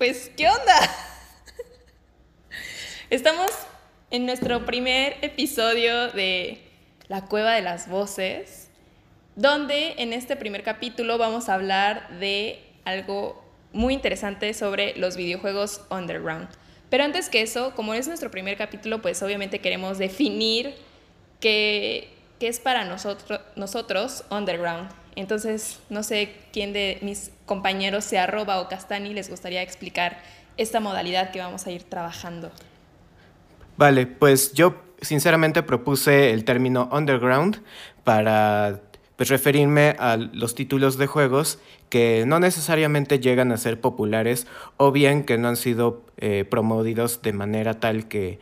Pues, ¿qué onda? Estamos en nuestro primer episodio de La Cueva de las Voces, donde en este primer capítulo vamos a hablar de algo muy interesante sobre los videojuegos underground. Pero antes que eso, como es nuestro primer capítulo, pues obviamente queremos definir qué, qué es para nosotros, nosotros underground. Entonces, no sé quién de mis compañeros, sea Arroba o Castani, les gustaría explicar esta modalidad que vamos a ir trabajando. Vale, pues yo sinceramente propuse el término underground para pues, referirme a los títulos de juegos que no necesariamente llegan a ser populares o bien que no han sido eh, promovidos de manera tal que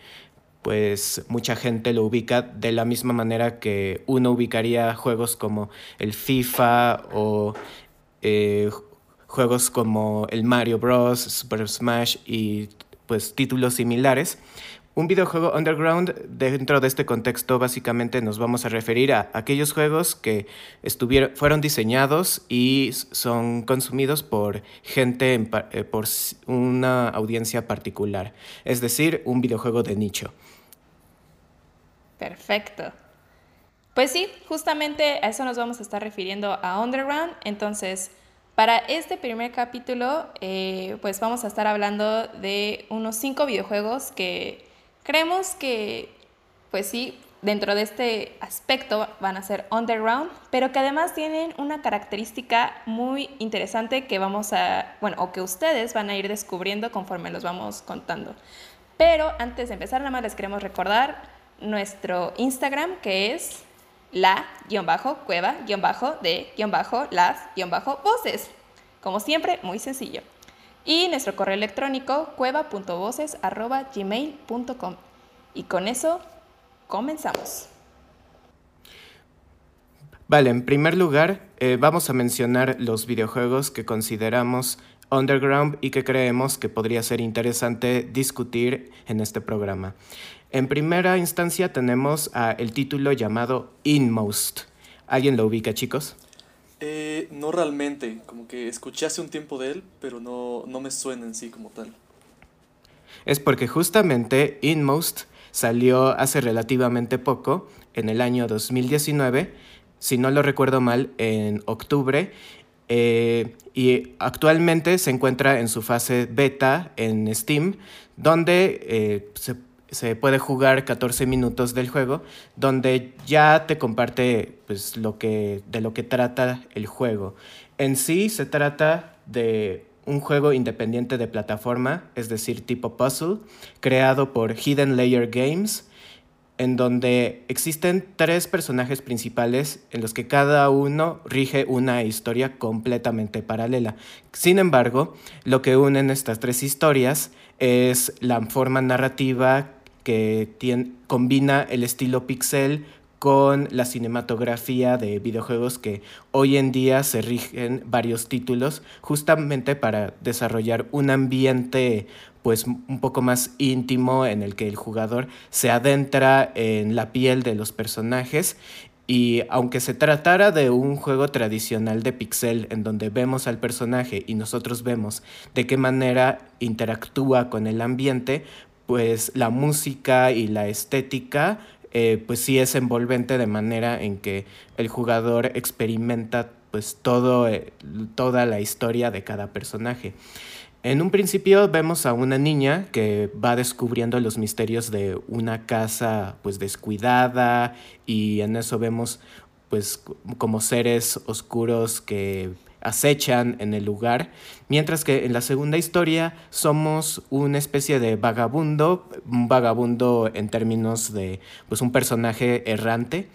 pues mucha gente lo ubica de la misma manera que uno ubicaría juegos como el FIFA o eh, juegos como el Mario Bros, Super Smash y pues títulos similares. Un videojuego underground dentro de este contexto básicamente nos vamos a referir a aquellos juegos que estuvieron, fueron diseñados y son consumidos por gente, eh, por una audiencia particular, es decir, un videojuego de nicho. Perfecto. Pues sí, justamente a eso nos vamos a estar refiriendo a Underground. Entonces, para este primer capítulo, eh, pues vamos a estar hablando de unos cinco videojuegos que creemos que, pues sí, dentro de este aspecto van a ser Underground, pero que además tienen una característica muy interesante que vamos a, bueno, o que ustedes van a ir descubriendo conforme los vamos contando. Pero antes de empezar, nada más les queremos recordar nuestro Instagram, que es la-cueva-de-las-voces. Como siempre, muy sencillo. Y nuestro correo electrónico, cueva.voces.gmail.com. Y con eso, comenzamos. Vale, en primer lugar, eh, vamos a mencionar los videojuegos que consideramos underground y que creemos que podría ser interesante discutir en este programa. En primera instancia tenemos a el título llamado Inmost. ¿Alguien lo ubica, chicos? Eh, no realmente, como que escuché hace un tiempo de él, pero no, no me suena en sí como tal. Es porque justamente Inmost salió hace relativamente poco, en el año 2019, si no lo recuerdo mal, en octubre, eh, y actualmente se encuentra en su fase beta en Steam, donde eh, se, se puede jugar 14 minutos del juego, donde ya te comparte pues, lo que, de lo que trata el juego. En sí se trata de un juego independiente de plataforma, es decir, tipo puzzle, creado por Hidden Layer Games, en donde existen tres personajes principales en los que cada uno rige una historia completamente paralela. Sin embargo, lo que unen estas tres historias es la forma narrativa que tien- combina el estilo pixel con la cinematografía de videojuegos que hoy en día se rigen varios títulos justamente para desarrollar un ambiente pues un poco más íntimo en el que el jugador se adentra en la piel de los personajes y aunque se tratara de un juego tradicional de pixel en donde vemos al personaje y nosotros vemos de qué manera interactúa con el ambiente, pues la música y la estética eh, pues sí es envolvente de manera en que el jugador experimenta pues todo, eh, toda la historia de cada personaje. En un principio vemos a una niña que va descubriendo los misterios de una casa pues descuidada y en eso vemos pues como seres oscuros que acechan en el lugar, mientras que en la segunda historia somos una especie de vagabundo, un vagabundo en términos de pues un personaje errante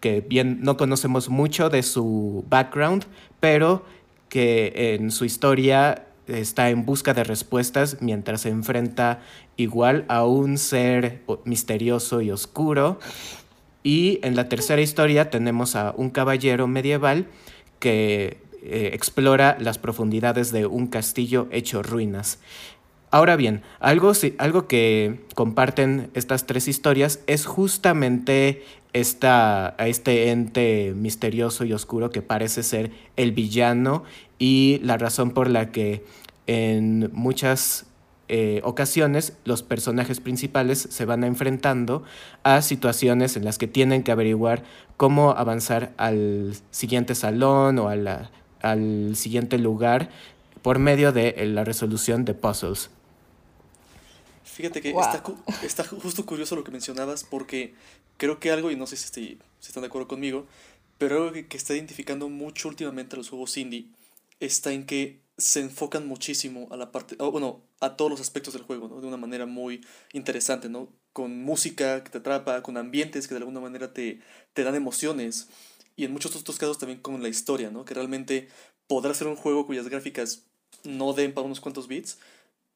que bien no conocemos mucho de su background, pero que en su historia está en busca de respuestas mientras se enfrenta igual a un ser misterioso y oscuro. Y en la tercera historia tenemos a un caballero medieval que eh, explora las profundidades de un castillo hecho ruinas. Ahora bien, algo, algo que comparten estas tres historias es justamente esta, a este ente misterioso y oscuro que parece ser el villano y la razón por la que en muchas eh, ocasiones los personajes principales se van enfrentando a situaciones en las que tienen que averiguar cómo avanzar al siguiente salón o al siguiente lugar por medio de eh, la resolución de puzzles. Fíjate que Wow. está, está ju- justo curioso lo que mencionabas porque creo que algo, y no sé si, estoy- si están de acuerdo conmigo, pero algo que, que está identificando mucho últimamente a los juegos indie está en que se enfocan muchísimo a la parte, o bueno, a todos los aspectos del juego, ¿no? De una manera muy interesante, ¿no? Con música que te atrapa, con ambientes que de alguna manera te, te dan emociones, y en muchos otros casos también con la historia, ¿no? Que realmente podrá ser un juego cuyas gráficas no den para unos cuantos bits,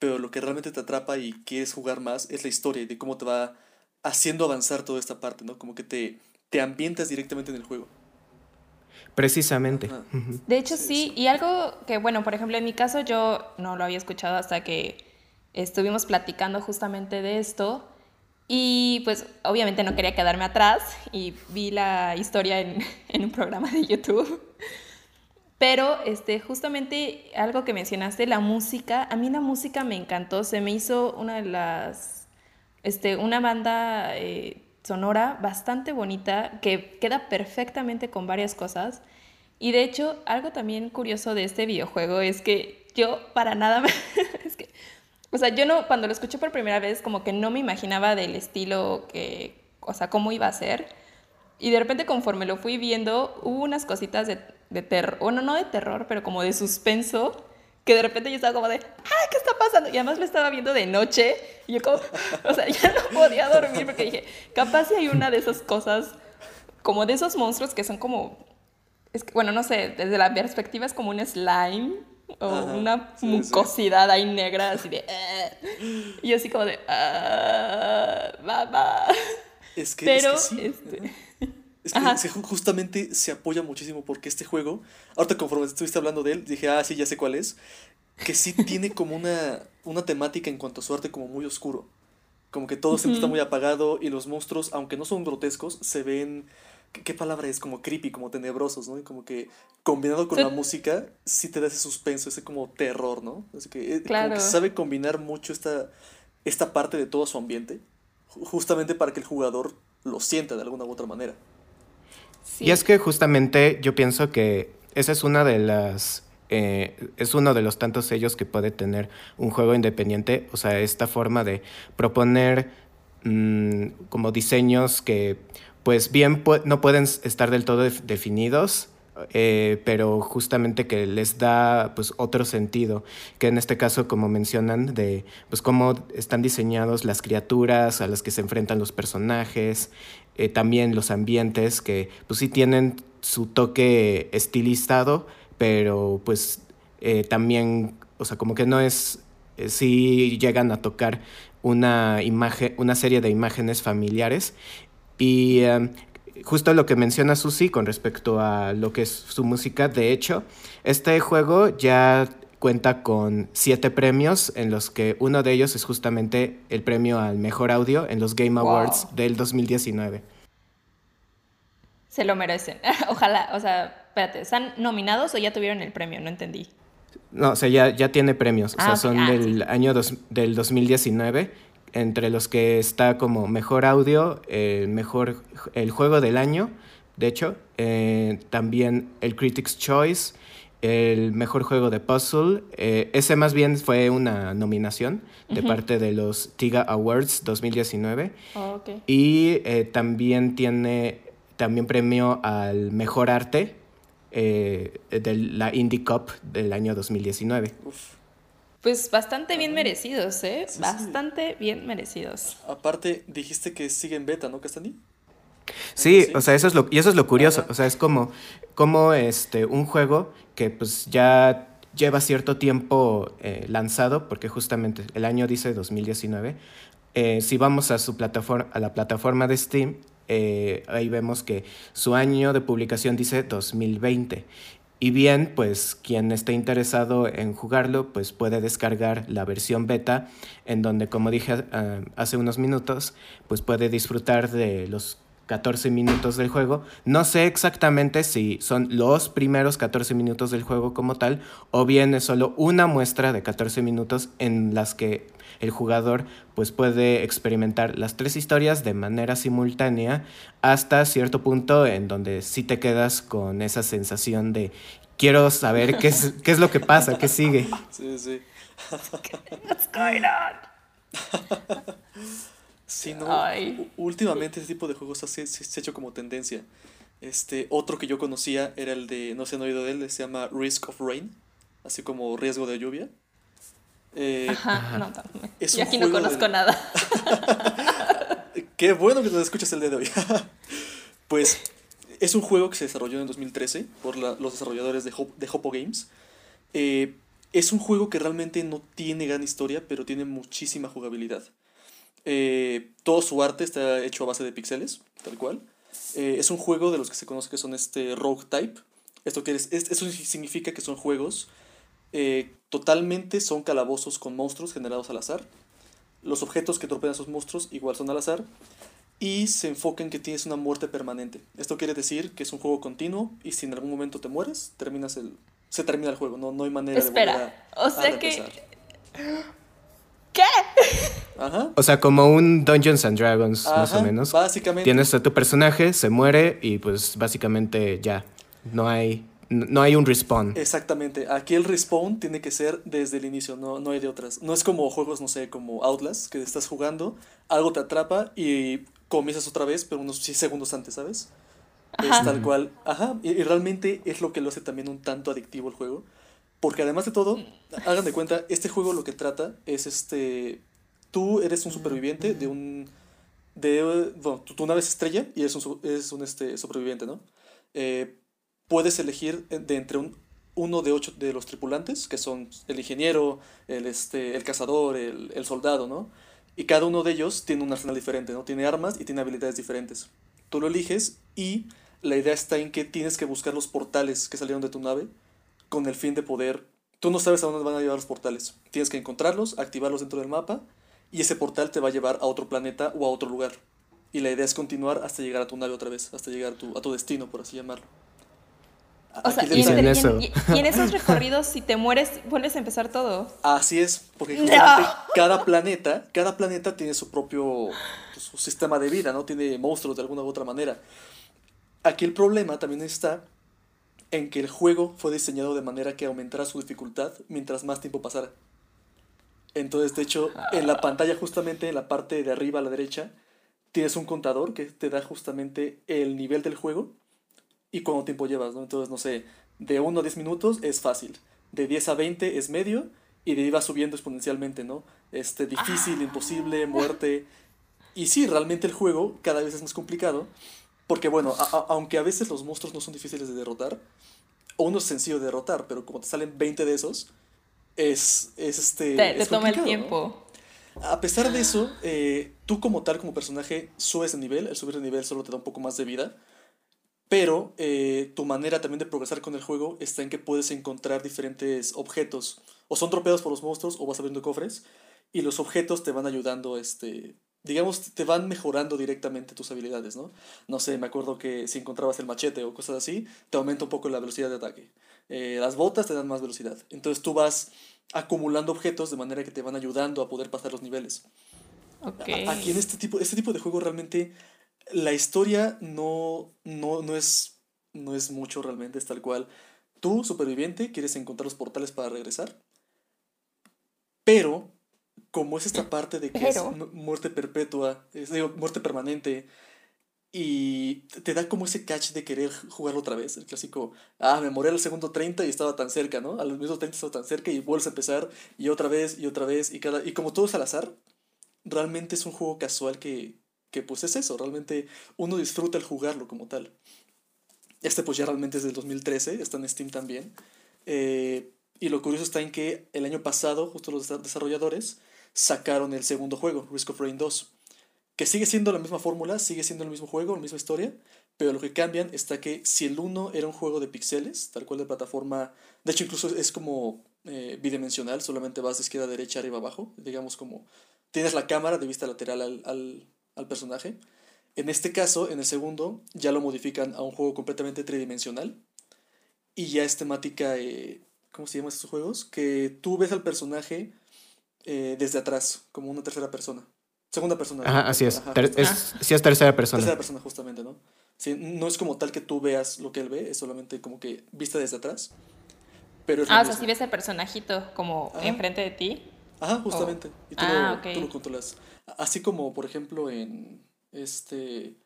pero lo que realmente te atrapa y quieres jugar más es la historia y de cómo te va haciendo avanzar toda esta parte, ¿no? Como que te, te ambientas directamente en el juego. Precisamente. De hecho, Sí, sí, sí. y algo que, bueno, por ejemplo, en mi caso yo no lo había escuchado hasta que estuvimos platicando justamente de esto. Y pues obviamente no quería quedarme atrás y vi la historia en, en un programa de YouTube. Pero este, justamente algo que mencionaste, la música, a mí la música me encantó, se me hizo una de las, este, una banda eh, sonora bastante bonita que queda perfectamente con varias cosas. Y de hecho, algo también curioso de este videojuego es que yo para nada me... es que, o sea, yo no, cuando lo escuché por primera vez, como que no me imaginaba del estilo que, o sea, cómo iba a ser. Y de repente conforme lo fui viendo, hubo unas cositas de, de terror, bueno, no de terror, pero como de suspenso, que de repente yo estaba como de, ¡ay, qué está pasando! Y además lo estaba viendo de noche, y yo como, o sea, ya no podía dormir porque dije, capaz si hay una de esas cosas, como de esos monstruos que son como, es que, bueno, no sé, desde la perspectiva es como un slime, o Ajá, una sí, sí. mucosidad ahí negra, así de, "Eh". y yo así como de, "Ah, mamá. Es que, Pero, es que sí. este, Es que, Ajá. justamente se apoya muchísimo porque este juego, ahorita conforme estuviste hablando de él, dije, ah, sí, ya sé cuál es, que sí tiene como una, una temática en cuanto a su arte como muy oscuro. Como que todo siempre está muy apagado y los monstruos, aunque no son grotescos, se ven, ¿qué, qué palabra es? Como creepy, como tenebrosos, ¿no? Y como que combinado con Sí. la música, sí te da ese suspenso, ese como terror, ¿no? Así que, eh, como Claro. que sabe combinar mucho esta, esta parte de todo su ambiente, ju- justamente para que el jugador lo sienta de alguna u otra manera. Sí. Y es que justamente yo pienso que esa es una de las... eh, es uno de los tantos sellos que puede tener un juego independiente, o sea, esta forma de proponer mm, como diseños que pues bien no pueden estar del todo def- definidos, eh, pero justamente que les da pues otro sentido, que en este caso como mencionan de pues cómo están diseñados las criaturas a las que se enfrentan los personajes, eh, también los ambientes que pues sí tienen su toque estilizado, pero pues eh, también, o sea, como que no es, sí llegan a tocar una imagen, una serie de imágenes familiares. Y em, justo lo que menciona Susi con respecto a lo que es su música, de hecho, este juego ya cuenta con siete premios, en los que uno de ellos es justamente el premio al mejor audio en los Game Wow. Awards del 2019. Se lo merecen. Ojalá, o sea, espérate, ¿están nominados o ya tuvieron el premio? No entendí. No, o sea, ya, ya tiene premios. O Ah, sea, son Ah, del año dos- del 2019, entre los que está como mejor audio, el mejor el juego del año, de hecho, eh, también el Critics' Choice, el mejor juego de puzzle. eh, ese más bien fue una nominación de parte de los TIGA Awards 2019. Oh, ok. Y eh, también tiene también premio al mejor arte eh, de la Indie Cup del año 2019. Uf. Pues bastante bien merecidos, ¿eh? Sí, sí. Bastante bien merecidos. Aparte, dijiste que sigue en beta, ¿no, Castani? Sí, Sí. o sea, eso es lo, y eso es lo curioso. Ajá. O sea, es como, como este, un juego que pues ya lleva cierto tiempo eh, lanzado, porque justamente el año dice 2019. Eh, si vamos a, su plataforma, a la plataforma de Steam, eh, ahí vemos que su año de publicación dice 2020. Y bien, pues quien esté interesado en jugarlo, pues puede descargar la versión beta, en donde, como dije ah, hace unos minutos, pues puede disfrutar de los 14 minutos del juego. No sé exactamente si son los primeros 14 minutos del juego como tal, o bien es solo una muestra de 14 minutos en las que el jugador pues puede experimentar las tres historias de manera simultánea hasta cierto punto en donde sí te quedas con esa sensación de quiero saber qué es, qué es lo que pasa, qué sigue. Sí, sí. What's going on? Sí, no. Ay. u- Últimamente ese tipo de juegos se, ha- se ha hecho como tendencia. Este, otro que yo conocía era el de, no se han oído de él, se llama Risk of Rain, así como riesgo de lluvia. Eh, Ajá, no, no, Es yo un aquí no conozco nada. Qué bueno que nos escuchas el día de hoy. pues es un juego que se desarrolló en 2013 por la- los desarrolladores de, Hop- de Hopo Games. Eh, es un juego que realmente no tiene gran historia, pero tiene muchísima jugabilidad. Eh, todo su arte está hecho a base de píxeles, tal cual. Eh, es un juego de los que se conoce que son este rogue type. Esto quiere, es- eso significa que son juegos eh, totalmente son calabozos con monstruos generados al azar. Los objetos que tropean a esos monstruos igual son al azar. Y se enfoca en que tienes una muerte permanente. Esto quiere decir que es un juego continuo y si en algún momento te mueres, terminas el, se termina el juego. No, no hay manera de volver a- o a sea que-. ¿Qué? Ajá. O sea, como un Dungeons and Dragons, más o Ajá, menos. Básicamente. Tienes a tu personaje, se muere y pues básicamente ya. No hay, no hay un respawn. Exactamente. Aquí el respawn tiene que ser desde el inicio, no, no hay de otras. No es como juegos, no sé, como Outlast, que estás jugando, algo te atrapa y comienzas otra vez, pero unos 6 segundos antes, ¿sabes? Ajá. Es tal cual. Ajá. Y, y realmente es lo que lo hace también un tanto adictivo el juego. Porque además de todo, hagan de cuenta, este juego lo que trata es este. Tú eres un superviviente de un. De, bueno, tu, tu nave es estrella y eres un, eres un este, superviviente, ¿no? Eh, puedes elegir de entre un, uno de ocho de los tripulantes, que son el ingeniero, el, este, el cazador, el, el soldado, ¿no? Y cada uno de ellos tiene un arsenal diferente, ¿no? Tiene armas y tiene habilidades diferentes. Tú lo eliges y la idea está en que tienes que buscar los portales que salieron de tu nave con el fin de poder... Tú no sabes a dónde van a llevar los portales. Tienes que encontrarlos, activarlos dentro del mapa y ese portal te va a llevar a otro planeta o a otro lugar. Y la idea es continuar hasta llegar a tu nave otra vez, hasta llegar a tu, a tu destino, por así llamarlo. O sea, y, en, eso. y- y en esos recorridos, si te mueres, vuelves a empezar todo. Así es, porque ¡No! cada planeta, cada planeta tiene su propio su sistema de vida, ¿no? Tiene monstruos de alguna u otra manera. Aquí el problema también está en que el juego fue diseñado de manera que aumentara su dificultad mientras más tiempo pasara. Entonces, de hecho, en la pantalla justamente en la parte de arriba a la derecha, tienes un contador que te da justamente el nivel del juego y cuánto tiempo llevas, ¿no? Entonces, no sé, de 1 a 10 minutos es fácil, de 10 a 20 es medio y de ahí va subiendo exponencialmente, ¿no? Este, difícil, imposible, muerte. Y sí, realmente el juego cada vez es más complicado, porque bueno, a- a- aunque a veces los monstruos no son difíciles de derrotar, o uno es sencillo de derrotar, pero como te salen 20 de esos, es, es este... Te, toma el tiempo. A pesar de eso, eh, tú como tal, como personaje, subes de nivel. El subir de nivel solo te da un poco más de vida. Pero eh, tu manera también de progresar con el juego está en que puedes encontrar diferentes objetos. O son tropeados por los monstruos o vas abriendo cofres. Y los objetos te van ayudando, este, digamos, te van mejorando directamente tus habilidades, ¿no? No sé, me acuerdo que si encontrabas el machete o cosas así, te aumenta un poco la velocidad de ataque. Eh, las botas te dan más velocidad. Entonces tú vas acumulando objetos de manera que te van ayudando a poder pasar los niveles. Ok. A- Aquí en este tipo, este tipo de juego realmente la historia no, no, no, es, no es mucho realmente, es tal cual. Tú, superviviente, quieres encontrar los portales para regresar. Pero, como es esta parte de que es Pero. mu- muerte perpetua, es, digo, muerte permanente, y te da como ese catch de querer jugarlo otra vez. El clásico, ah, me morí al segundo 30 y estaba tan cerca, ¿no? A los mismos 30 estaba tan cerca y vuelves a empezar y otra vez y otra vez y cada y como todo es al azar, realmente es un juego casual que, que pues es eso, realmente uno disfruta el jugarlo como tal. Este pues ya realmente es del 2013, está en Steam también. Eh, Y lo curioso está en que el año pasado, justo los desa- desarrolladores sacaron el segundo juego, Risk of Rain 2, que sigue siendo la misma fórmula, sigue siendo el mismo juego, la misma historia, pero lo que cambian está que si el 1 era un juego de pixeles, tal cual de plataforma, de hecho incluso es como eh, bidimensional, solamente vas de izquierda a derecha, arriba abajo, digamos como tienes la cámara de vista lateral al, al, personaje. En este caso, en el segundo, ya lo modifican a un juego completamente tridimensional y ya es temática, eh, ¿cómo se llaman estos juegos? Que tú ves al personaje eh, desde atrás, como una tercera persona. Segunda persona. Ajá, así es. Ajá, Ter- es sí es tercera persona. Tercera persona, justamente, ¿no? Sí, no es como tal que tú veas lo que él ve, es solamente como que vista desde atrás. Pero Ah, o sea, si ves el personajito como Ajá. enfrente de ti. Ajá, justamente. Y tú, Ah, lo, ok. tú lo controlas. Así como, por ejemplo, en este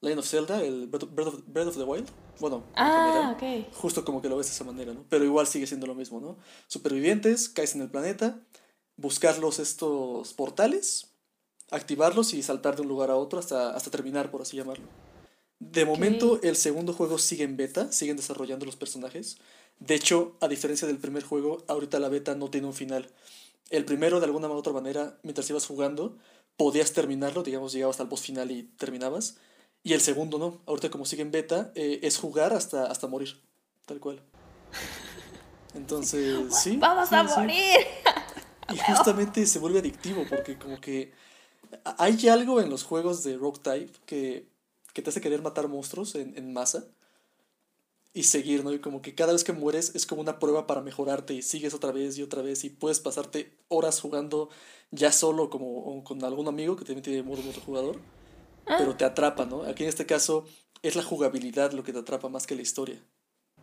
Legend of Zelda, el Breath of, Breath of- Breath of the Wild. Bueno, en Ah, general, ok. justo como que lo ves de esa manera, ¿no? Pero igual sigue siendo lo mismo, ¿no? Supervivientes, caes en el planeta, buscarlos estos portales, activarlos y saltar de un lugar a otro hasta, hasta terminar, por así llamarlo. De momento, el segundo juego sigue en beta, siguen desarrollando los personajes. De hecho, a diferencia del primer juego, ahorita la beta no tiene un final. El primero, de alguna u otra manera, mientras ibas jugando, podías terminarlo, digamos, llegabas al boss final y terminabas. Y el segundo no. Ahorita como sigue en beta, eh, es jugar hasta, hasta morir. Tal cual. Entonces, sí. ¡Vamos sí, a sí. morir! Y justamente se vuelve adictivo porque como que hay algo en los juegos de Rogue Type que, que te hace querer matar monstruos en, en masa y seguir, ¿no? Y como que cada vez que mueres es como una prueba para mejorarte y sigues otra vez y otra vez y puedes pasarte horas jugando ya solo como o con algún amigo que también tiene modo multijugador, pero te atrapa, ¿no? Aquí en este caso es la jugabilidad lo que te atrapa más que la historia,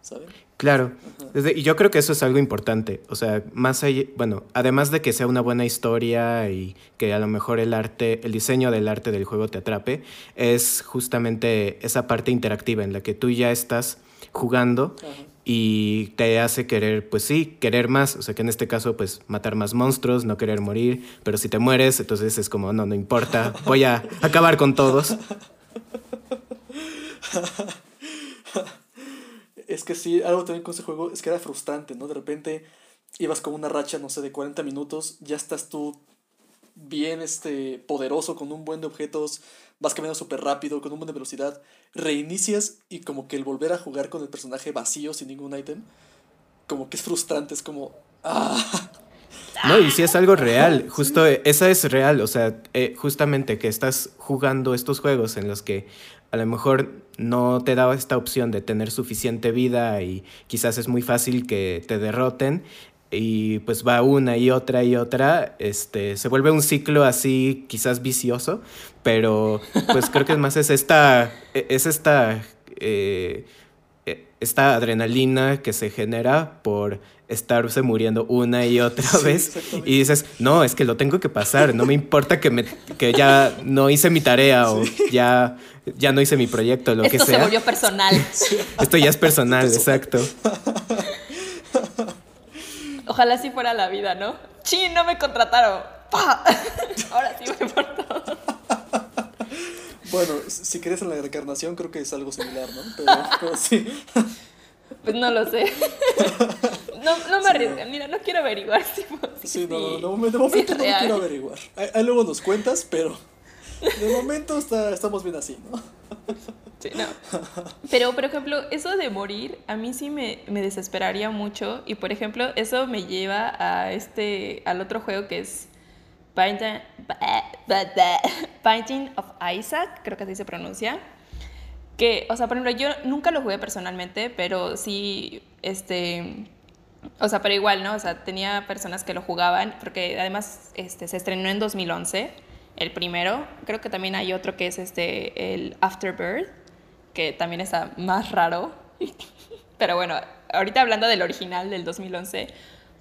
¿saben? Claro. Desde- y yo creo que eso es algo importante. O sea, más allá, bueno, además de que sea una buena historia y que a lo mejor el arte, el diseño del arte del juego te atrape, es justamente esa parte interactiva en la que tú ya estás jugando Ajá. y te hace querer, pues sí, querer más. O sea, que en este caso, pues matar más monstruos, no querer morir. Pero si te mueres, entonces es como, no, no importa, voy a acabar con todos. Es que sí, algo también con ese juego es que era frustrante, ¿no? De repente ibas con una racha, no sé, de 40 minutos, ya estás tú bien este, poderoso, con un buen de objetos, vas caminando súper rápido, con un buen de velocidad, reinicias y como que el volver a jugar con el personaje vacío, sin ningún ítem, como que es frustrante, es como... ¡Ah! No, y si es algo real, justo eh, esa es real, o sea, eh, justamente que estás jugando estos juegos en los que a lo mejor no te da esta opción de tener suficiente vida y quizás es muy fácil que te derroten y pues va una y otra y otra, este, se vuelve un ciclo así quizás vicioso, pero pues creo que más es esta, e- es esta, eh, esta adrenalina que se genera por estarse muriendo una y otra Sí, vez y dices, no, es que lo tengo que pasar, no me importa que, me, que ya no hice mi tarea o ya, ya no hice mi proyecto, lo que Esto se sea. volvió personal. Esto ya es personal, exacto. Ojalá así fuera la vida, ¿no? ¡Chin! No me contrataron. ¡Pa! Ahora sí voy por todo. Bueno, si crees en la reencarnación creo que es algo similar, ¿no? Pero, pero sí. Pues no lo sé. No, no me arriesgan. Mira, no quiero averiguar si, si- Sí, no, no, de momento, si no lo quiero averiguar. Ahí, ahí luego nos cuentas, pero de momento está, estamos bien así, ¿no? Sí, no. Pero, por ejemplo, eso de morir a mí sí me, me desesperaría mucho. Y, por ejemplo, eso me lleva a este, al otro juego que es Binding, Binding of Isaac, creo que así se pronuncia. Que, o sea, por ejemplo, yo nunca lo jugué personalmente, pero sí, este... O sea, pero igual, ¿no? O sea, tenía personas que lo jugaban, porque además este, se estrenó en 2011, el primero. Creo que también hay otro que es este, el Afterbirth, que también está más raro. Pero bueno, ahorita hablando del original del 2011,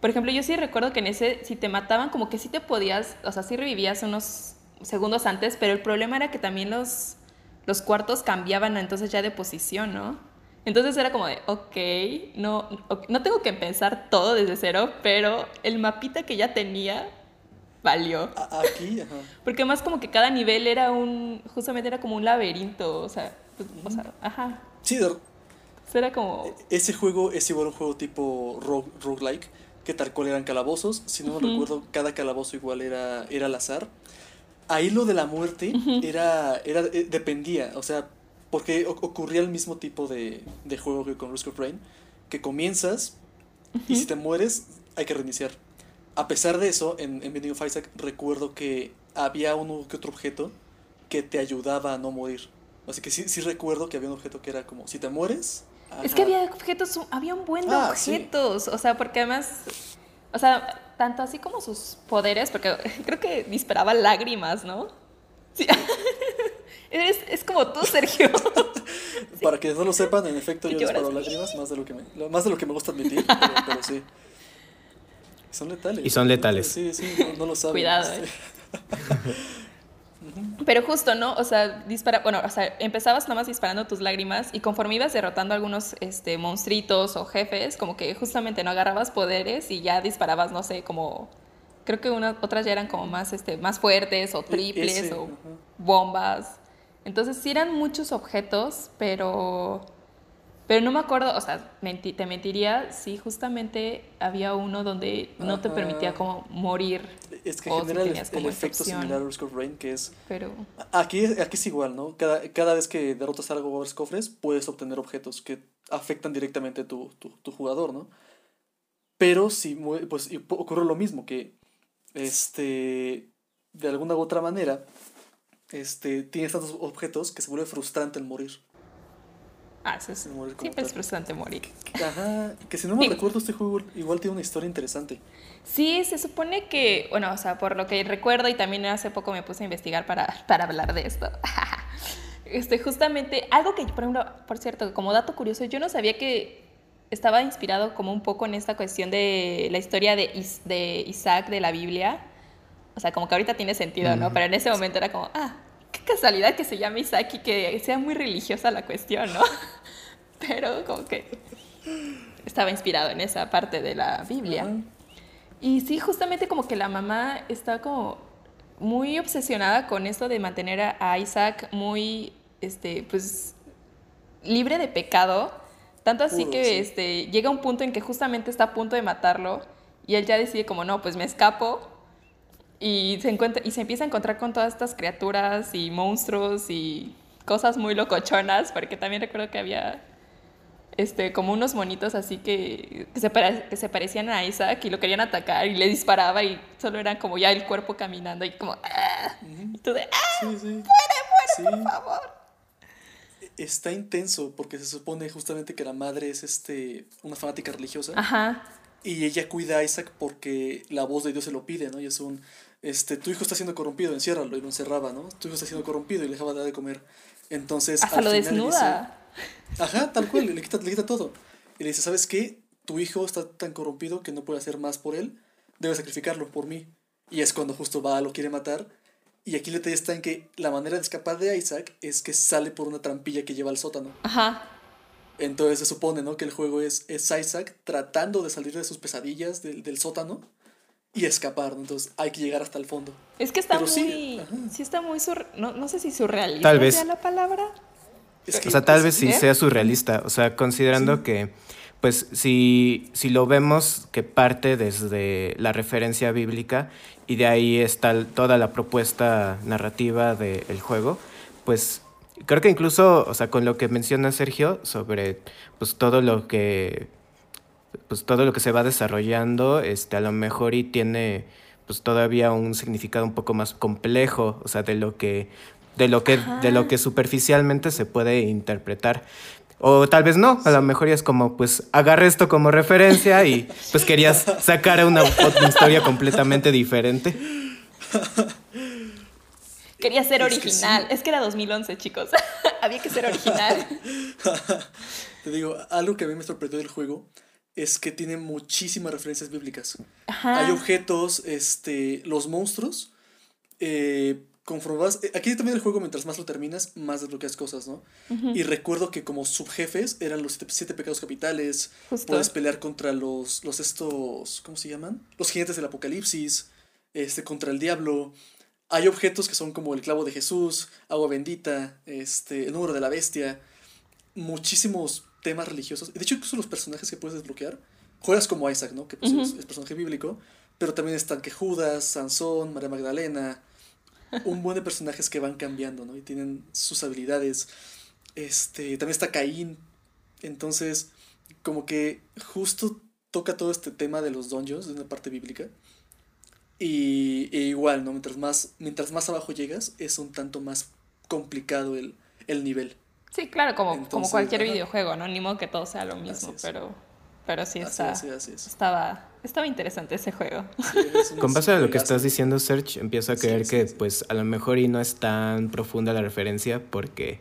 por ejemplo, yo sí recuerdo que en ese, si te mataban, como que sí te podías, o sea, sí revivías unos segundos antes, pero el problema era que también los, los cuartos cambiaban entonces ya de posición, ¿no? Entonces era como de, ok, no, ok, no tengo que empezar todo desde cero, pero el mapita que ya tenía valió. Aquí, ajá. Porque más como que cada nivel era un, justamente era como un laberinto, o sea, pues, o sea, ajá. Sí, era como, ese juego es igual un juego tipo rogue, roguelike, que tal cual eran calabozos. Si no me recuerdo, cada calabozo igual era, era al azar. Ahí lo de la muerte era, era eh, dependía, o sea, porque ocurría el mismo tipo de, de juego que con Risk of Rain, que comienzas y si te mueres hay que reiniciar. A pesar de eso, en, en Binding of Isaac recuerdo que había uno que otro objeto que te ayudaba a no morir. Así que sí, sí recuerdo que había un objeto que era como, si te mueres... Es que había objetos, había un buen de Ah, sí. objetos. O sea, porque además, o sea, tanto así como sus poderes, porque creo que disparaba lágrimas, ¿no? Sí. es, es como tú, Sergio. Para que no lo sepan, en efecto yo disparo lágrimas, más de lo que me, lo- más de lo que me gusta admitir, pero, pero sí. Son letales. Y son letales. Sí, sí, no, no lo saben. Cuidado, eh. Pero justo, ¿no? O sea, dispara, bueno, o sea, empezabas nomás disparando tus lágrimas y conforme ibas derrotando a algunos este, monstruitos o jefes, como que justamente no agarrabas poderes y ya disparabas, no sé, como... Creo que una- otras ya eran como más, este, más fuertes o triples ese, o ajá. bombas. Entonces sí eran muchos objetos, pero... Pero no me acuerdo, o sea, menti- te mentiría si justamente había uno donde no te permitía como morir. Es que o si genera el, efecto similar a Risk of Rain, que es... Pero... Aquí, aquí es igual, ¿no? Cada, cada vez que derrotas algo o abres cofres, puedes obtener objetos que afectan directamente a tu, tu, tu jugador, ¿no? Pero si pues ocurre lo mismo, que este de alguna u otra manera este tienes tantos objetos que se vuelve frustrante el morir. Ah, eso es, siempre es frustrante morir. Ajá, que si no me Digo- recuerdo este juego igual tiene una historia interesante. Sí, se supone que, bueno, o sea, por lo que recuerdo y también hace poco me puse a investigar para, para hablar de esto. Este, justamente, algo que, por ejemplo, por cierto, como dato curioso, yo no sabía que estaba inspirado como un poco en esta cuestión de la historia de, Is- de Isaac de la Biblia. O sea, como que ahorita tiene sentido, ¿no? Pero en ese momento era como, ah, qué casualidad que se llame Isaac y que sea muy religiosa la cuestión, ¿no? Pero como que estaba inspirado en esa parte de la Biblia. Y sí, justamente como que la mamá está como muy obsesionada con esto de mantener a- a Isaac muy, este, pues, libre de pecado. Tanto así Puro, que sí. este, llega un punto en que justamente está a punto de matarlo y él ya decide como, no, pues me escapo. Y se, encuentra, y se empieza a encontrar con todas estas criaturas y monstruos y cosas muy locochonas, porque también recuerdo que había este, como unos monitos así que, que, se pare- que se parecían a Isaac y lo querían atacar y le disparaba y solo eran como ya el cuerpo caminando y como... "Ah", y tú de, "Ah, Sí, sí. Sí. por favor. Está intenso porque se supone justamente que la madre es este una fanática religiosa. Ajá. Y ella cuida a Isaac porque la voz de Dios se lo pide, ¿no? Y es un, este, tu hijo está siendo corrompido, enciérralo, y lo encerraba, ¿no? Tu hijo está siendo corrompido y le dejaba de comer. Entonces, Hasta al lo final le desnuda. dice- ajá, tal cual, le quita, le quita todo. Y le dice, ¿sabes qué? Tu hijo está tan corrompido que no puede hacer más por él, debes sacrificarlo por mí. Y es cuando justo va, lo quiere matar. Y aquí el detalle está en que la manera de escapar de Isaac es que sale por una trampilla que lleva al sótano. Ajá. Entonces se supone, ¿no? Que el juego es, es Isaac tratando de salir de sus pesadillas del, del sótano y escapar, ¿no? Entonces hay que llegar hasta el fondo. Es que está Pero muy... Sí, está muy... sur- no, no sé si surrealista Tal vez. sea la palabra. Es que, O sea, tal pues, vez sí ¿eh? sea surrealista. O sea, considerando que, pues, si, si lo vemos que parte desde la referencia bíblica y de ahí está toda la propuesta narrativa del juego, pues creo que incluso, o sea, con lo que menciona Sergio sobre, pues, todo lo que, pues, todo lo que se va desarrollando, este, a lo mejor y tiene, pues, todavía un significado un poco más complejo, o sea, de lo que de lo que de lo que superficialmente se puede interpretar. O tal vez no, a lo mejor ya es como, pues, agarré esto como referencia y pues querías sacar una, historia completamente diferente. Quería ser Es que original. Es que era 2011, chicos. Había que ser original. Te digo, algo que a mí me sorprendió del juego es que tiene muchísimas referencias bíblicas. Ajá. Hay objetos, este, los monstruos. Eh, conforme vas- eh, aquí también el juego, mientras más lo terminas, más desbloqueas cosas, ¿no? Y recuerdo que como subjefes eran los siete, siete pecados capitales. Justo. Puedes pelear contra los, los estos, ¿cómo se llaman? Los jinetes del apocalipsis, este, contra el diablo. Hay objetos que son como el clavo de Jesús, agua bendita, este, el número de la bestia. Muchísimos temas religiosos. De hecho, incluso los personajes que puedes desbloquear juegas como Isaac, ¿no? Que pues, es, es personaje bíblico, pero también están que Judas, Sansón, María Magdalena, un buen de personajes que van cambiando, ¿no? Y tienen sus habilidades. Este, también está Caín. Entonces, como que justo toca todo este tema de los dungeons de una parte bíblica. Y, e igual, ¿no? Mientras más, mientras más abajo llegas, es un tanto más complicado el, el nivel. Sí, claro, como, como cualquier ajá. videojuego, ¿no? Ni modo que todo sea lo mismo, es. pero, pero sí Así está, es, sí, así es. estaba, estaba interesante ese juego. Sí, Con base a lo que estás diciendo, Serge, empiezo a Sí, creer sí, que sí. pues a lo mejor y no es tan profunda la referencia porque,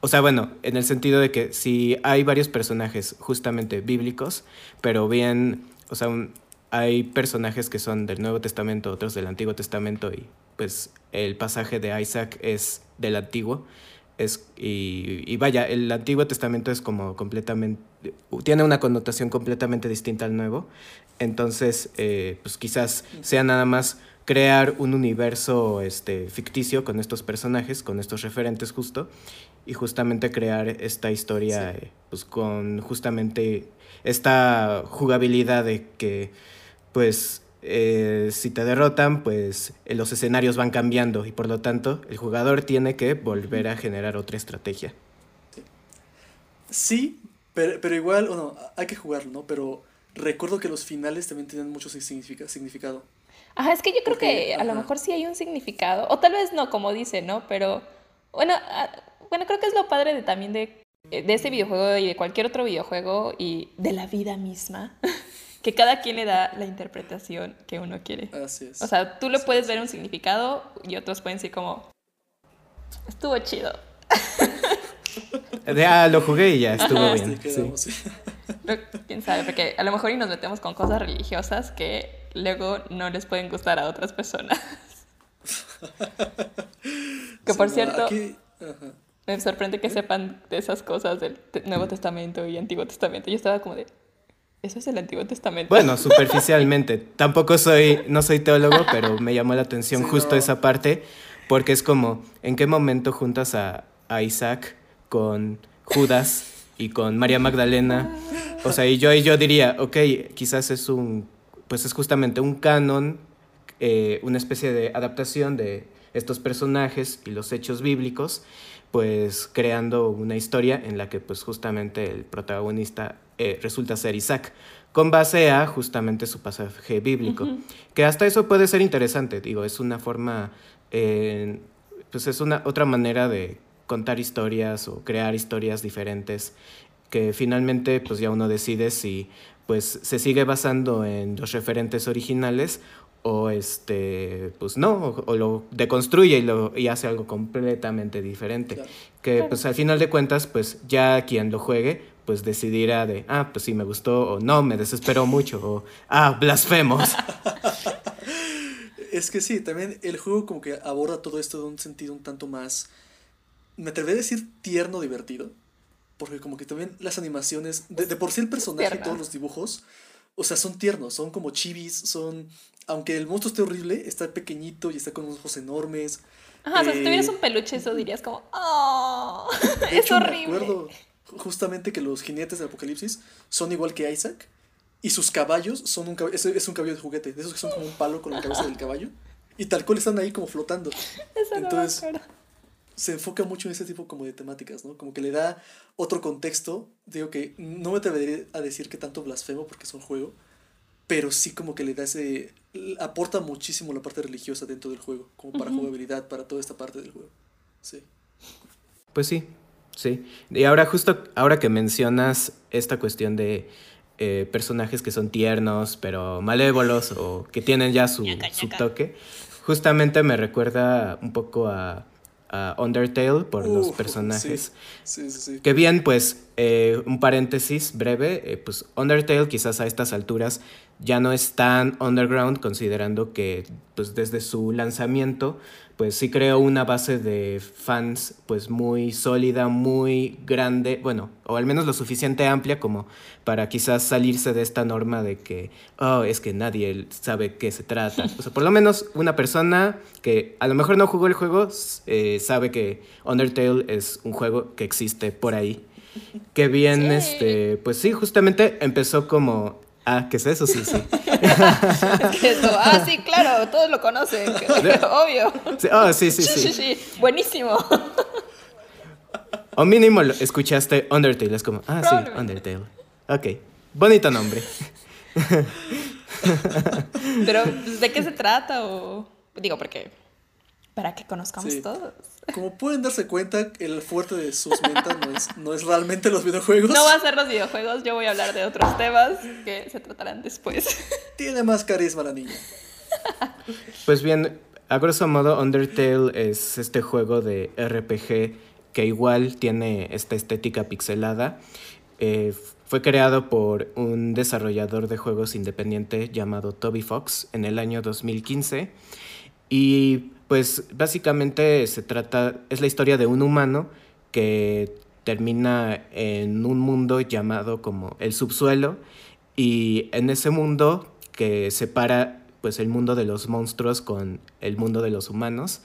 o sea, bueno, en el sentido de que si hay varios personajes justamente bíblicos, pero bien, o sea, un- hay personajes que son del Nuevo Testamento, otros del Antiguo Testamento y pues el pasaje de Isaac es del Antiguo. Es, y, y vaya, el Antiguo Testamento es como completamente, tiene una connotación completamente distinta al Nuevo. Entonces, eh, pues quizás sea nada más crear un universo este, ficticio con estos personajes, con estos referentes justo, y justamente crear esta historia Sí. eh, pues con justamente esta jugabilidad de que pues eh, si te derrotan pues eh, los escenarios van cambiando y por lo tanto el jugador tiene que volver a generar otra estrategia. Sí, pero, pero igual, o no, hay que jugarlo, ¿no? Pero recuerdo que los finales también tienen mucho significa- significado. Ajá, es que yo creo Porque, que a lo mejor sí hay un significado, o tal vez no, como dice, ¿no? Pero bueno, ah, bueno, creo que es lo padre de también de, de este videojuego y de cualquier otro videojuego y de la vida misma, que cada quien le da la interpretación que uno quiere. Así es. O sea, tú le Sí, puedes sí, ver un significado y otros pueden decir como, estuvo chido. De, ah, lo jugué y ya estuvo Ajá. bien. Sí. Pero, quién sabe, porque a lo mejor y nos metemos con cosas religiosas que luego no les pueden gustar a otras personas. que Sí, por no, cierto, aquí- me sorprende que sepan de esas cosas del Nuevo Testamento y Antiguo Testamento. Yo estaba como de, ¿eso es el Antiguo Testamento? Bueno, superficialmente. Tampoco soy, no soy teólogo, pero me llamó la atención Sí, justo no. esa parte, porque es como, ¿en qué momento juntas a, a Isaac con Judas y con María Magdalena? O sea, y yo, y yo diría, ok, quizás es un, pues es justamente un canon, eh, una especie de adaptación de estos personajes y los hechos bíblicos, pues creando una historia en la que pues justamente el protagonista eh, resulta ser Isaac, con base a justamente su pasaje bíblico, que hasta eso puede ser interesante, digo, es una forma, eh, pues es una otra manera de contar historias o crear historias diferentes que finalmente pues ya uno decide si pues se sigue basando en los referentes originales o este pues no o, o lo deconstruye y lo y hace algo completamente diferente Claro. que Claro. pues al final de cuentas pues ya quien lo juegue pues decidirá de ah pues sí me gustó o no me desesperó mucho o ah blasfemos Es que sí, también el juego como que aborda todo esto de un sentido un tanto más, me atrevería a decir tierno, divertido, porque como que también las animaciones, de, de por sí el personaje y todos los dibujos, o sea, son tiernos, son como chivis, son, aunque el monstruo esté horrible, está pequeñito y está con unos ojos enormes. Ajá, o sea, si eh, tuvieras un peluche, eso dirías como, ¡oh! De es hecho, me horrible. acuerdo justamente que los jinetes del apocalipsis son igual que Isaac y sus caballos son un caballo, es, es un caballo de juguete, de esos que son como un palo con la cabeza del caballo y tal cual están ahí como flotando. Eso no me Entonces, se enfoca mucho en ese tipo como de temáticas, ¿no? Como que le da otro contexto. Digo que no me atrevería a decir que tanto blasfemo porque es un juego, pero sí como que le da ese... aporta muchísimo la parte religiosa dentro del juego, como para jugabilidad, para toda esta parte del juego. Sí. Pues sí, sí. Y ahora justo ahora que mencionas esta cuestión de eh, personajes que son tiernos pero malévolos o que tienen ya su, su toque, justamente me recuerda un poco a, a Undertale por los personajes. Sí, sí, sí. Que bien, pues, eh, un paréntesis breve, eh, pues Undertale quizás a estas alturas ya no es tan underground considerando que pues desde su lanzamiento pues sí creó una base de fans pues muy sólida, muy grande, bueno, o al menos lo suficiente amplia como para quizás salirse de esta norma de que, oh, es que nadie sabe qué se trata. O sea, por lo menos una persona que a lo mejor no jugó el juego eh, sabe que Undertale es un juego que existe por ahí. Que bien, Sí. este, pues sí, justamente empezó como Ah, ¿qué es eso? Sí, sí. Eso, ah, sí, claro, todos lo conocen, obvio. Sí, Oh, sí, sí, Sí, sí, sí. sí, buenísimo. O mínimo lo- escuchaste Undertale, es como, ah, sí. Undertale. Ok, bonito nombre. Pero, pues, ¿de qué se trata? O digo, porque para que conozcamos Sí. todos. Como pueden darse cuenta, el fuerte de sus mentas no es, no es realmente los videojuegos. No va a ser los videojuegos, yo voy a hablar de otros temas que se tratarán después. Tiene más carisma la niña. Pues bien, a grosso modo, Undertale es este juego de RPG que igual tiene esta estética pixelada. Eh, fue creado por un desarrollador de juegos independiente llamado Toby Fox en el año 2015. Y pues básicamente se trata, es la historia de un humano que termina en un mundo llamado como el subsuelo. Y en ese mundo que separa pues el mundo de los monstruos con el mundo de los humanos,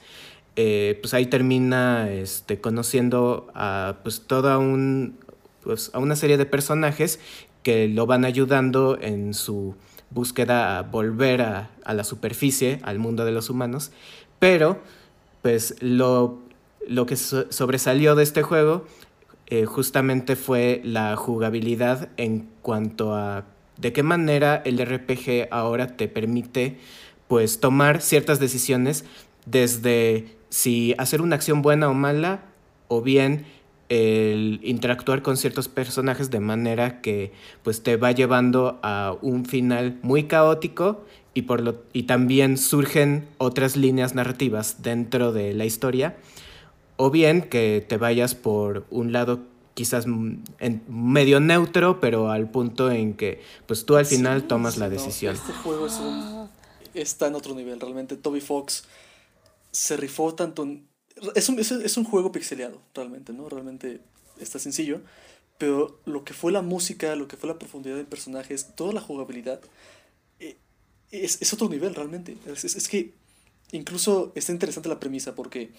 eh, pues ahí termina este, conociendo a pues toda un, pues, a una serie de personajes que lo van ayudando en su búsqueda a volver a, a la superficie, al mundo de los humanos, pero pues lo, lo que so- sobresalió de este juego eh, justamente fue la jugabilidad en cuanto a de qué manera el RPG ahora te permite pues tomar ciertas decisiones desde si hacer una acción buena o mala o bien el interactuar con ciertos personajes de manera que pues te va llevando a un final muy caótico y por lo y también surgen otras líneas narrativas dentro de la historia o bien que te vayas por un lado quizás en medio neutro, pero al punto en que pues tú al final Sí, tomas sí, la no, decisión. este juego es un- está en otro nivel, realmente. Toby Fox se rifó tanto en- Es un, es, es un juego pixeleado, realmente, ¿no? Realmente está sencillo. Pero lo que fue la música, lo que fue la profundidad de personajes, toda la jugabilidad, es, es otro nivel, realmente. Es, es- es que incluso está interesante la premisa, porque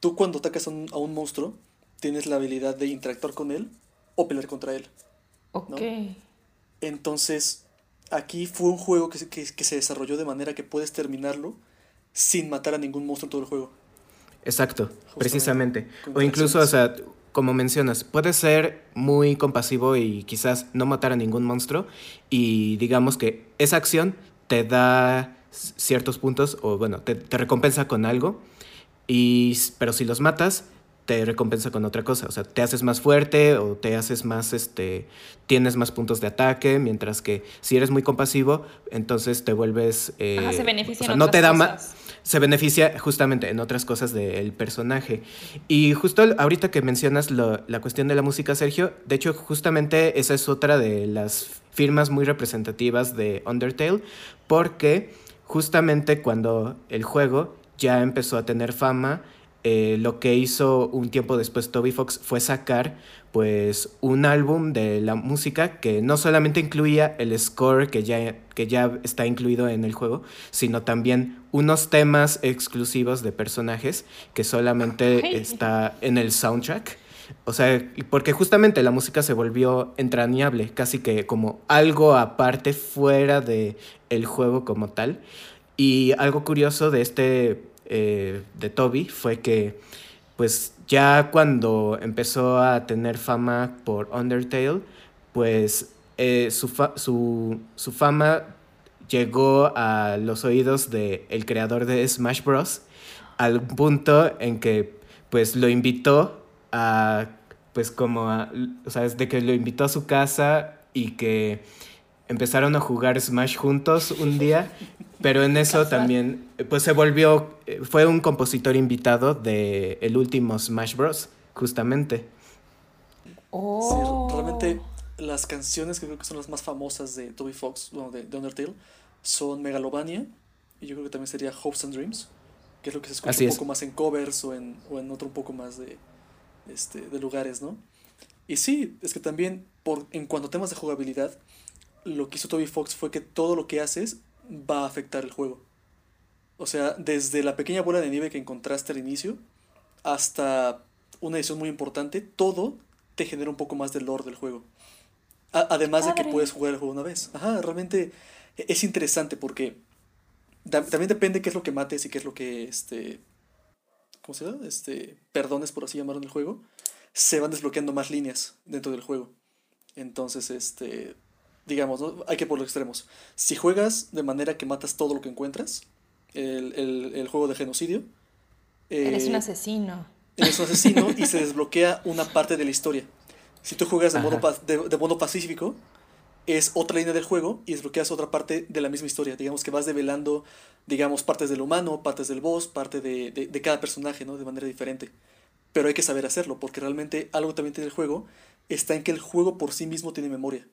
tú cuando atacas a un, a un monstruo, tienes la habilidad de interactuar con él o pelear contra él. Ok. Entonces, aquí fue un juego que, se- que, que se desarrolló de manera que puedes terminarlo sin matar a ningún monstruo en todo el juego. Exacto, precisamente. O incluso, o sea, como mencionas, puede ser muy compasivo y quizás no matar a ningún monstruo y digamos que esa acción te da ciertos puntos o bueno, te, te recompensa con algo, y, pero si los matas, te recompensa con otra cosa, o sea, te haces más fuerte o te haces más, este, tienes más puntos de ataque, mientras que si eres muy compasivo, entonces te vuelves... eh, Ajá, se beneficia o sea, en no te da cosas. se beneficia justamente en otras cosas del personaje. Y justo ahorita que mencionas lo- la cuestión de la música, Sergio, de hecho justamente esa es otra de las firmas muy representativas de Undertale, porque justamente cuando el juego ya empezó a tener fama, eh, lo que hizo un tiempo después Toby Fox fue sacar pues un álbum de la música que no solamente incluía el score que ya, que ya está incluido en el juego, sino también unos temas exclusivos de personajes que solamente está en el soundtrack. O sea, porque justamente la música se volvió entrañable, casi que como algo aparte fuera de el juego como tal. Y algo curioso de este, eh, de Toby, fue que, pues ya cuando empezó a tener fama por Undertale, pues eh, su, fa- su, su fama llegó a los oídos del el creador de Smash Bros. al punto en que pues lo invitó a pues como a, o sea, de que lo invitó a su casa y que empezaron a jugar Smash juntos un día, pero en eso Casual. también pues se volvió fue un compositor invitado de el último Smash Bros. justamente. Oh. Sí, realmente las canciones que creo que son las más famosas de Toby Fox, bueno, de, de Undertale, son Megalovania y yo creo que también sería Hopes and Dreams, que es lo que se escucha Así un es. poco más en covers o en, o en otro un poco más de, este, de lugares, ¿no? Y sí, es que también por, en cuanto a temas de jugabilidad, lo que hizo Toby Fox fue que todo lo que haces va a afectar el juego. O sea, desde la pequeña bola de nieve que encontraste al inicio hasta una edición muy importante, todo te genera un poco más del lore del juego. A- además de que puedes jugar el juego una vez. Ajá, realmente es interesante porque también depende qué es lo que mates y qué es lo que, este, ¿cómo se llama? Este, perdones, por así llamarlo en el juego. Se van desbloqueando más líneas dentro del juego. Entonces, este, digamos, ¿no? hay que ir por los extremos. Si juegas de manera que matas todo lo que encuentras, el, el- el juego de genocidio, Eres un eh, asesino. eres un asesino y se desbloquea una parte de la historia. Si tú juegas de modo, de, de modo pacífico, es otra línea del juego y desbloqueas otra parte de la misma historia. Digamos que vas develando, digamos, partes del humano, partes del boss, parte de, de, cada personaje, ¿no? De manera diferente. Pero hay que saber hacerlo, porque realmente algo también tiene el juego, está en que el juego por sí mismo tiene memoria.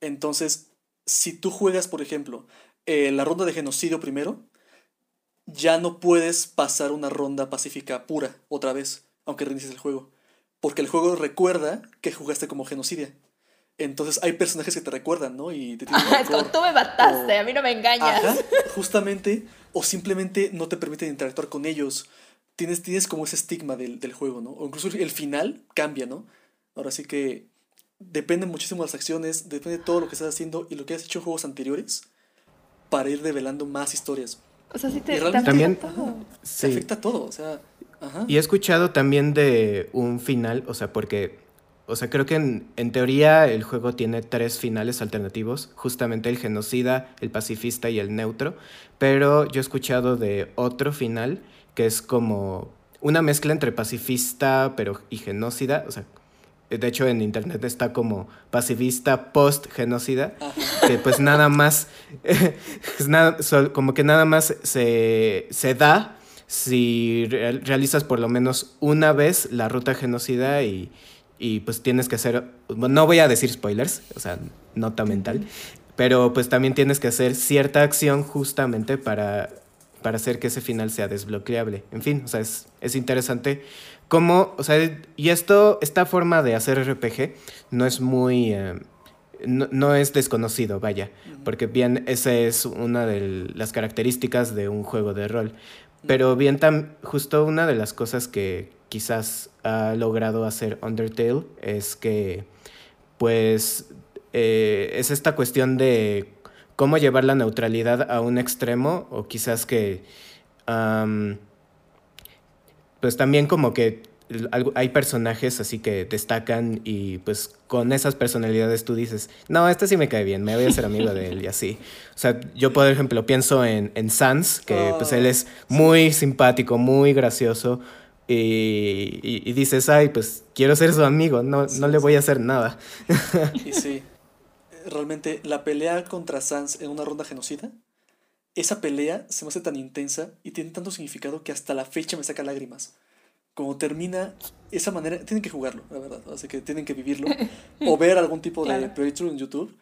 Entonces, si tú juegas, por ejemplo, eh, la ronda de genocidio primero, ya no puedes pasar una ronda pacífica pura otra vez, aunque reinicies el juego. Porque el juego recuerda que jugaste como genocidia. Entonces hay personajes que te recuerdan, ¿no? Y te tienen es como rencor. tú me mataste, o- a mí no me engañas. Ajá, justamente, o simplemente no te permiten interactuar con ellos. Tienes, tienes como ese estigma del, del juego, ¿no? O incluso el final cambia, ¿no? Ahora sí que depende muchísimo de las acciones, depende de todo lo que estás haciendo y lo que has hecho en juegos anteriores para ir revelando más historias. O sea, sí te, te También- afecta todo. Te Sí. afecta todo, o sea, ajá. Y he escuchado también de un final, o sea, porque, o sea, creo que en, en teoría el juego tiene tres finales alternativos, justamente el genocida, el pacifista y el neutro, pero yo he escuchado de otro final que es como una mezcla entre pacifista pero y genocida, o sea, de hecho en internet está como pacifista post genocida, que pues nada más, es nada, como que nada más se, se da si real- realizas por lo menos una vez la ruta genocida y, y pues tienes que hacer, no voy a decir spoilers, o sea, nota mental, pero pues también tienes que hacer cierta acción justamente para, para hacer que ese final sea desbloqueable. En fin, o sea, es, es interesante cómo, o sea, y esto, esta forma de hacer RPG no es muy... eh, no, no es desconocido, vaya, porque bien esa es una de las características de un juego de rol. Pero bien, tam- justo una de las cosas que quizás ha logrado hacer Undertale es que, pues, eh, es esta cuestión de cómo llevar la neutralidad a un extremo o quizás que, pues también como que hay personajes así que destacan y pues con esas personalidades tú dices, no, este sí me cae bien, me voy a ser amigo de él y así. O sea, yo por ejemplo pienso en, en Sans, que pues él es muy simpático, muy gracioso y, y- y dices, ay, pues quiero ser su amigo, no, no le voy a hacer nada. Y sí, realmente la pelea contra Sans en una ronda genocida, esa pelea se me hace tan intensa y tiene tanto significado que hasta la fecha me saca lágrimas. Como termina esa manera, tienen que jugarlo, la verdad, así que tienen que vivirlo o ver algún tipo de playthrough en YouTube,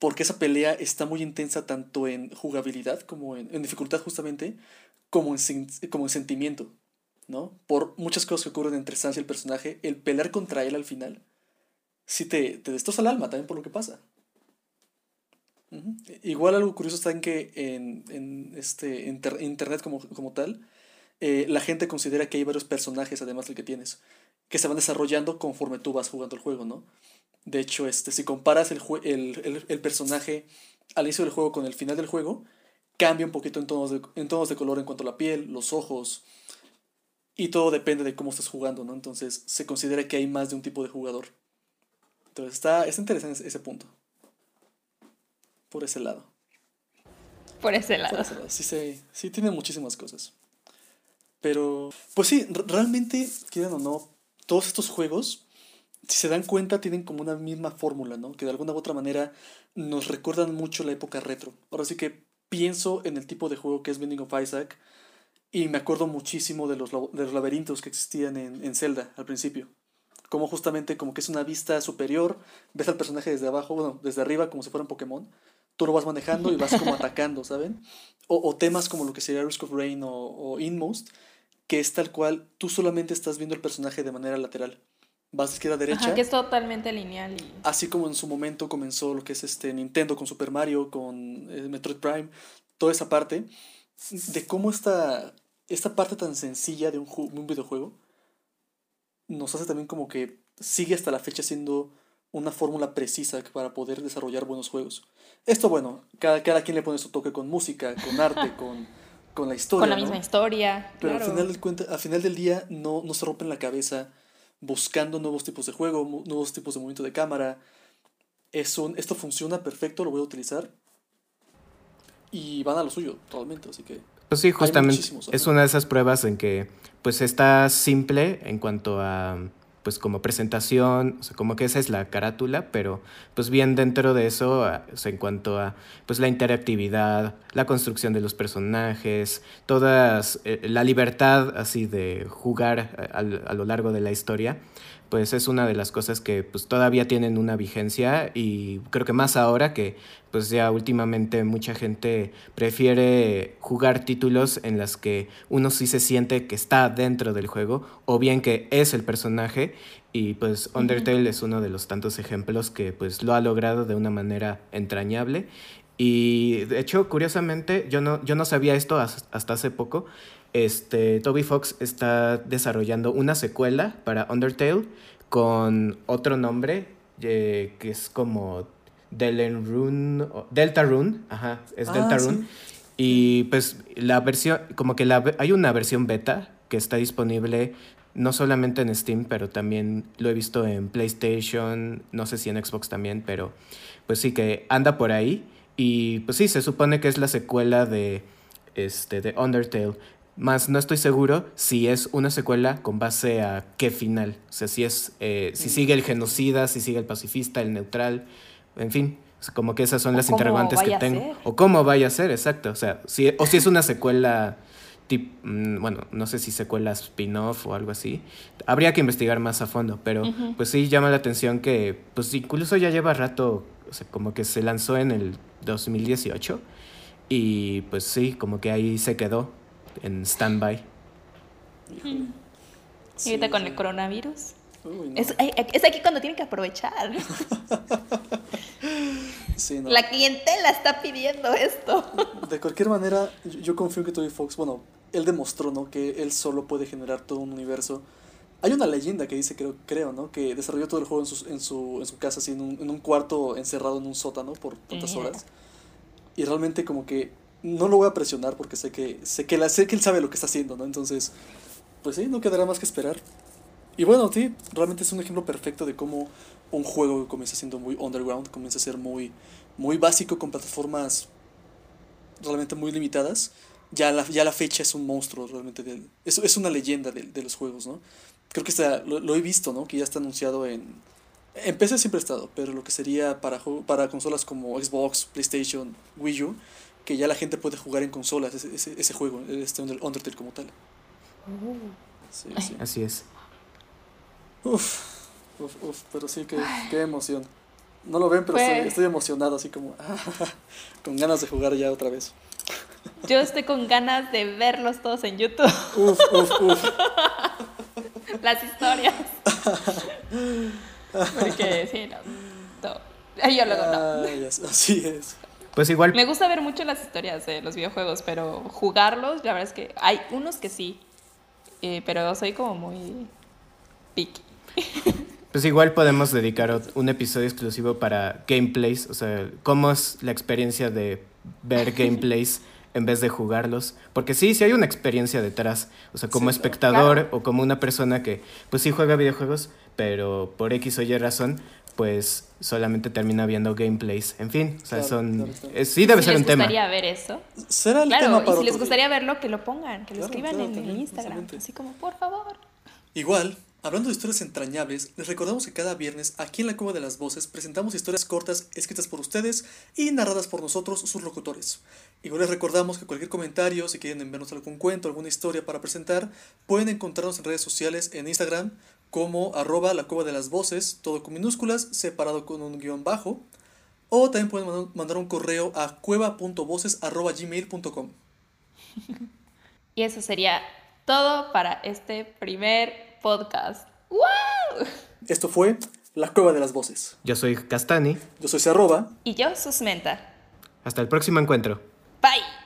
porque esa pelea está muy intensa tanto en jugabilidad como en, en dificultad justamente, como en, como en sentimiento, ¿no? Por muchas cosas que ocurren entre Sans y el personaje, el pelear contra él al final sí te, te destroza el alma también por lo que pasa. Igual algo curioso está en que en, en este inter- internet como, como tal, eh, la gente considera que hay varios personajes además del que tienes, que se van desarrollando conforme tú vas jugando el juego, ¿no? De hecho, este, si comparas el, el, el, el personaje al inicio del juego con el final del juego, cambia un poquito en tonos de, en tonos de color en cuanto a la piel, los ojos, y todo depende de cómo estés jugando, ¿no? Entonces se considera que hay más de un tipo de jugador. Entonces está, está interesante ese- punto. Por ese lado. Por ese Por lado. ese lado. Sí, sí, sí tiene muchísimas cosas. Pero, pues sí, realmente, quieran o no, todos estos juegos, si se dan cuenta, tienen como una misma fórmula, ¿no? Que de alguna u otra manera nos recuerdan mucho la época retro. Ahora sí que pienso en el tipo de juego que es Binding of Isaac y me acuerdo muchísimo de los, de los laberintos que existían en, en Zelda al principio. Como justamente como que es una vista superior, ves al personaje desde abajo, bueno, desde arriba como si fuera un Pokémon. Tú lo vas manejando y vas como atacando, ¿saben? O, o temas como lo que sería Risk of Rain o, o Inmost, que es tal cual, tú solamente estás viendo el personaje de manera lateral. Vas de izquierda a derecha. Ajá, que es totalmente lineal. Y... Así como en su momento comenzó lo que es este Nintendo con Super Mario, con eh, Metroid Prime, toda esa parte, de cómo esta, esta parte tan sencilla de un, un videojuego nos hace también como que sigue hasta la fecha siendo una fórmula precisa para poder desarrollar buenos juegos. Esto, bueno, cada, cada quien le pone su toque con música, con arte, con, con la historia. Con la ¿no? misma historia. Pero claro. al, final del cuenta, al final del día no, no se rompen la cabeza buscando nuevos tipos de juego, nuevos tipos de movimiento de cámara. Es un, esto funciona perfecto, lo voy a utilizar. Y van a lo suyo, totalmente, así que... Pues sí, justamente es una de esas pruebas en que pues está simple en cuanto a pues como presentación, o sea, como que esa es la carátula, pero pues bien dentro de eso, a- o sea, en cuanto a pues la interactividad, la construcción de los personajes, todas eh, la libertad así de jugar a, a lo largo de la historia, pues es una de las cosas que pues todavía tienen una vigencia y creo que más ahora que pues ya últimamente mucha gente prefiere jugar títulos en las que uno sí se siente que está dentro del juego o bien que es el personaje y pues Undertale es uno de los tantos ejemplos que pues lo ha logrado de una manera entrañable y de hecho curiosamente yo no, yo no sabía esto has- hasta hace poco este, Toby Fox está desarrollando una secuela para Undertale con otro nombre eh, que es como Deltarune, Deltarune, ajá, es Ah, Deltarune. sí. Y pues la versión, como que la, hay una versión beta que está disponible no solamente en Steam, pero también lo he visto en PlayStation, no sé si en Xbox también, pero pues sí que anda por ahí. Y pues sí, se supone que es la secuela de, este, de Undertale. Más no estoy seguro si es una secuela con base a qué final. O sea, si es, eh, si sigue el genocida, si sigue el pacifista, el neutral, en fin. como que esas son O las interrogantes que tengo. ser. O cómo vaya a ser, exacto. O sea, si, o si es una secuela, tip, mm, bueno, no sé si secuela spin-off o algo así. Habría que investigar más a fondo, pero pues sí llama la atención que, pues incluso ya lleva rato, o sea, como que se lanzó en el 2018 y pues sí, como que ahí se quedó en stand-by. Y Sí, ahorita con sí. el coronavirus. Uy, no. Es, es aquí cuando tienen que aprovechar. Sí, no. La clientela está pidiendo esto. De cualquier manera, yo, yo confío en que Toby Fox, bueno, él demostró, ¿no? Que él solo puede generar todo un universo. Hay una leyenda que dice, creo, creo ¿no? Que desarrolló todo el juego en su, en su, en su casa, así, en un, en un cuarto encerrado en un sótano por tantas horas. Y realmente como que no lo voy a presionar porque sé que, sé que, la, sé que él sabe lo que está haciendo, ¿no? Entonces, pues sí, no quedará más que esperar. Y bueno, sí, realmente es un ejemplo perfecto de cómo un juego que comienza siendo muy underground, comienza a ser muy, muy básico con plataformas realmente muy limitadas. Ya la, ya la fecha es un monstruo realmente. Del, es, es una leyenda de, de los juegos, ¿no? Creo que está, lo, lo he visto, ¿no? Que ya está anunciado en... En PC siempre ha estado, pero lo que sería para, para consolas como Xbox, PlayStation, Wii U, que ya la gente puede jugar en consolas ese, ese, ese juego, este Under- Undertale como tal. Sí, sí. Así es. Uf, uf, uf, pero sí, qué, qué emoción. No lo ven, pero Pues- estoy, estoy emocionado, así como con ganas de jugar ya otra vez. Yo estoy con ganas de verlos todos en YouTube. Uf, uf, uf. Las historias. Porque sí, no. Yo luego no. Ay, as- así es. Pues igual Me gusta ver mucho las historias de los videojuegos, pero jugarlos, la verdad es que hay unos que sí. eh, pero soy como muy picky. Pues igual podemos dedicar un episodio exclusivo para gameplays, o sea, cómo es la experiencia de ver gameplays en vez de jugarlos, porque sí, sí hay una experiencia detrás, o sea, como Sí, espectador Claro. o como una persona que pues sí juega videojuegos, pero por X o Y razón, pues solamente termina viendo gameplays, en fin, o sea, Claro, son claro, claro. sí debe si ser les un tema. gustaría ver eso. Será el tema para y si les gustaría día. verlo, que lo pongan, que lo escriban claro, en también, el Instagram. Así como, por favor. Igual, hablando de historias entrañables, les recordamos que cada viernes aquí en la Cueva de las Voces presentamos historias cortas escritas por ustedes y narradas por nosotros, sus locutores. Igual les recordamos que cualquier comentario, si quieren enviarnos algún cuento, alguna historia para presentar, pueden encontrarnos en redes sociales en Instagram como arroba la Cueva de las Voces, todo con minúsculas, separado con un guion bajo. O también pueden mandar- un correo a cueva.voces.gmail.com. Y eso sería todo para este primer podcast. ¡Wow! Esto fue La Cueva de las Voces. Yo soy Castani, Yo soy Arroba. Y yo, Susmenta. hasta el próximo encuentro. Bye.